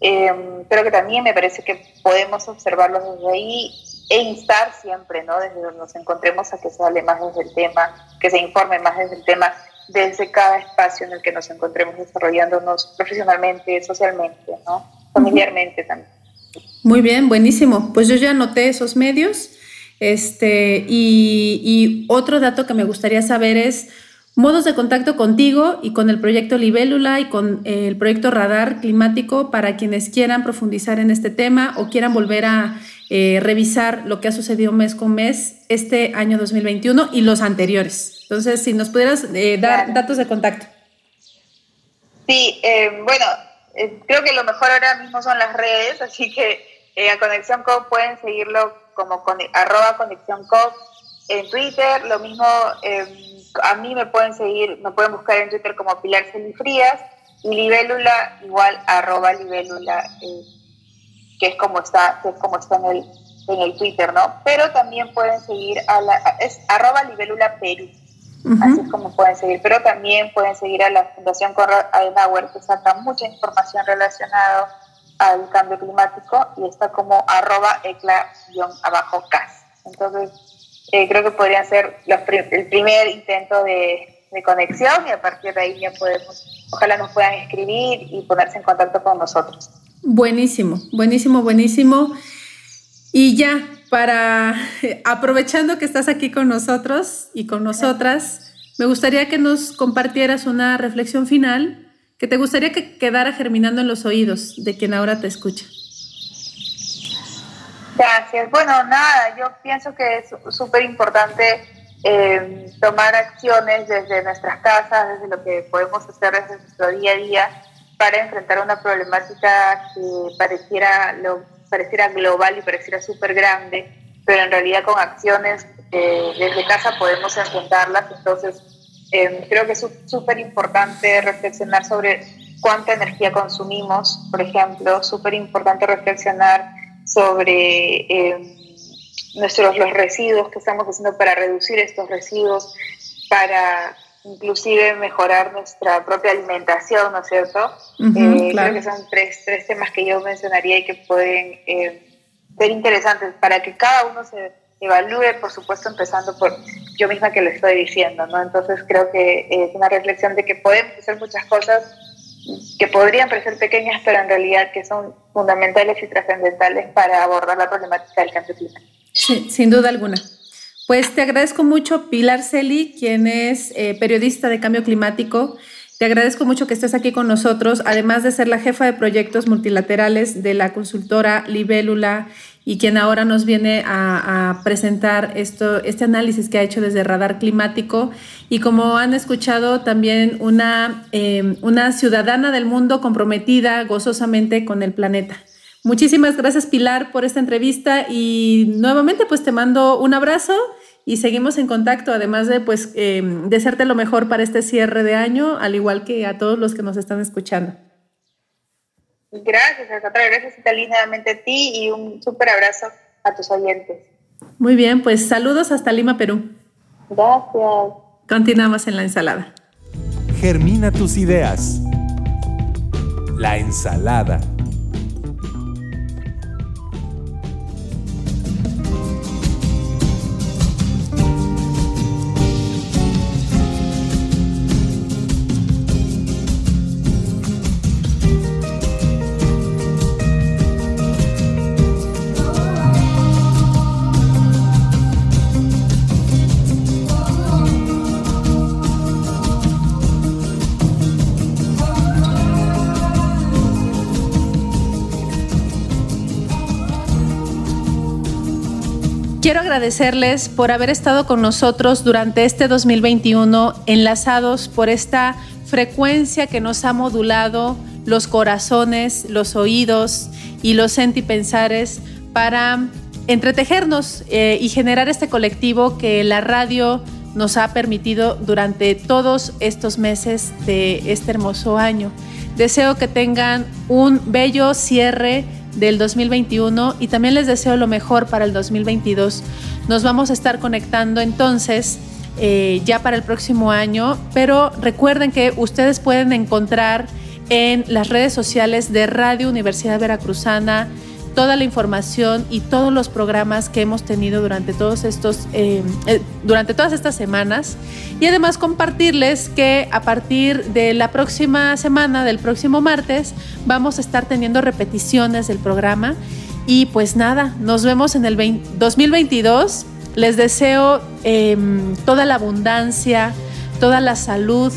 em, pero que también me parece que podemos observarlos desde ahí e instar siempre, ¿no? Desde donde nos encontremos a que se hable más desde el tema, que se informe más desde el tema, desde cada espacio en el que nos encontremos desarrollándonos profesionalmente, socialmente, ¿no? Familiarmente también. Muy bien, buenísimo. Pues yo ya anoté esos medios. Este, y, y otro dato que me gustaría saber es, Modos de contacto contigo y con el proyecto Libélula y con eh, el proyecto Radar Climático para quienes quieran profundizar en este tema o quieran volver a eh, revisar lo que ha sucedido mes con mes este año 2021 y los anteriores. Entonces, si nos pudieras eh, dar datos de contacto. Sí, bueno, creo que lo mejor ahora mismo son las redes, así que a Conexión Co pueden seguirlo como con, arroba Conexión Co en Twitter, lo mismo a mí me pueden seguir, me pueden buscar en Twitter como Pilar Celifrías y libélula igual arroba libélula, eh, que es como está, que es como está en el, en el Twitter, ¿no? Pero también pueden seguir a la, es arroba libélula Perú, así es como pueden seguir, pero también pueden seguir a la Fundación Conrad Adenauer, que saca mucha información relacionada al cambio climático y está como arroba ecla-cas. Entonces, eh, creo que podrían ser los el primer intento de, conexión y a partir de ahí ya podemos, ojalá nos puedan escribir y ponerse en contacto con nosotros. Buenísimo, buenísimo, buenísimo. Y ya, para, aprovechando que estás aquí con nosotros y con nosotras, me gustaría que nos compartieras una reflexión final que te gustaría que quedara germinando en los oídos de quien ahora te escucha. Gracias. Bueno, nada, yo pienso que es súper importante eh, tomar acciones desde nuestras casas, desde lo que podemos hacer desde nuestro día a día para enfrentar una problemática que pareciera, lo, pareciera global y pareciera súper grande, pero en realidad con acciones eh, desde casa podemos enfrentarlas. Entonces, eh, creo que es súper importante reflexionar sobre cuánta energía consumimos, por ejemplo, súper importante reflexionar sobre eh, nuestros los residuos que estamos haciendo para reducir estos residuos, para inclusive mejorar nuestra propia alimentación, ¿no es cierto? Eh, creo que son tres, tres, temas que yo mencionaría y que pueden eh, ser interesantes para que cada uno se evalúe, por supuesto, empezando por yo misma que le estoy diciendo, ¿no? Entonces creo que es una reflexión de que podemos hacer muchas cosas que podrían parecer pequeñas, pero en realidad que son fundamentales y trascendentales para abordar la problemática del cambio climático. Sí, sin duda alguna. Pues te agradezco mucho, Pilar Celi, quien es eh, periodista de cambio climático. Te agradezco mucho que estés aquí con nosotros, además de ser la jefa de proyectos multilaterales de la consultora Libélula y quien ahora nos viene a, presentar esto, este análisis que ha hecho desde Radar Climático. Y como han escuchado, también una, em, una ciudadana del mundo comprometida gozosamente con el planeta. Muchísimas gracias Pilar por esta entrevista y nuevamente pues te mando un abrazo y seguimos en contacto, además de pues em, desearte lo mejor para este cierre de año, al igual que a todos los que nos están escuchando. Gracias, Alcatraz, gracias Italí, nuevamente a ti y un súper abrazo a tus oyentes. Muy bien, pues saludos hasta Lima, Perú. Gracias. Continuamos en la ensalada. Germina tus ideas. La ensalada. Quiero agradecerles por haber estado con nosotros durante este 2021, enlazados por esta frecuencia que nos ha modulado los corazones, los oídos y los sentipensares para entretejernos eh, y generar este colectivo que la radio nos ha permitido durante todos estos meses de este hermoso año. Deseo que tengan un bello cierre del 2021 y también les deseo lo mejor para el 2022. Nos vamos a estar conectando entonces eh, ya para el próximo año, pero recuerden que ustedes pueden encontrar en las redes sociales de Radio Universidad Veracruzana, toda la información y todos los programas que hemos tenido durante todos estos eh, eh, durante todas estas semanas. Y además compartirles que a partir de la próxima semana del próximo martes vamos a estar teniendo repeticiones del programa. Y pues nada nos vemos en el 2022 les deseo em, toda la abundancia toda la salud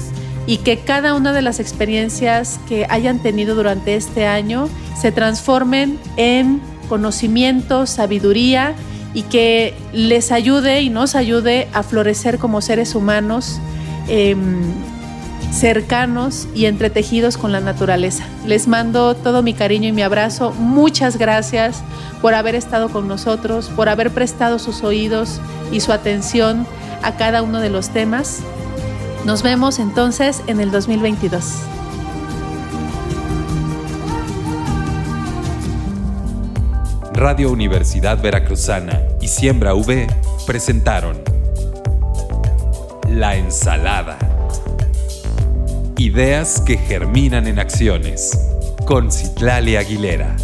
y que cada una de las experiencias que hayan tenido durante este año se transformen en conocimiento, sabiduría y que les ayude y nos ayude a florecer como seres humanos em, cercanos y entretejidos con la naturaleza. Les mando todo mi cariño y mi abrazo. Muchas gracias por haber estado con nosotros, por haber prestado sus oídos y su atención a cada uno de los temas. Nos vemos entonces en el 2022. Radio Universidad Veracruzana y Siembra V presentaron La Ensalada. Ideas que germinan en acciones. Con Citlali Aguilera.